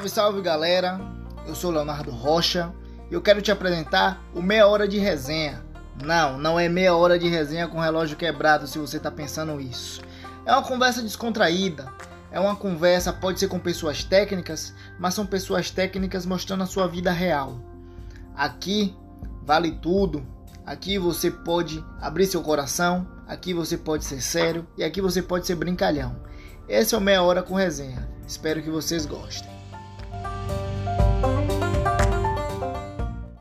Salve, salve galera! Eu sou Leonardo Rocha e eu quero te apresentar o Meia Hora de Resenha. Não, não é meia hora de resenha com relógio quebrado se você está pensando isso. É uma conversa descontraída. É uma conversa, pode ser com pessoas técnicas, mas são pessoas técnicas mostrando a sua vida real. Aqui vale tudo. Aqui você pode abrir seu coração, aqui você pode ser sério e aqui você pode ser brincalhão. Esse é o Meia Hora com Resenha. Espero que vocês gostem.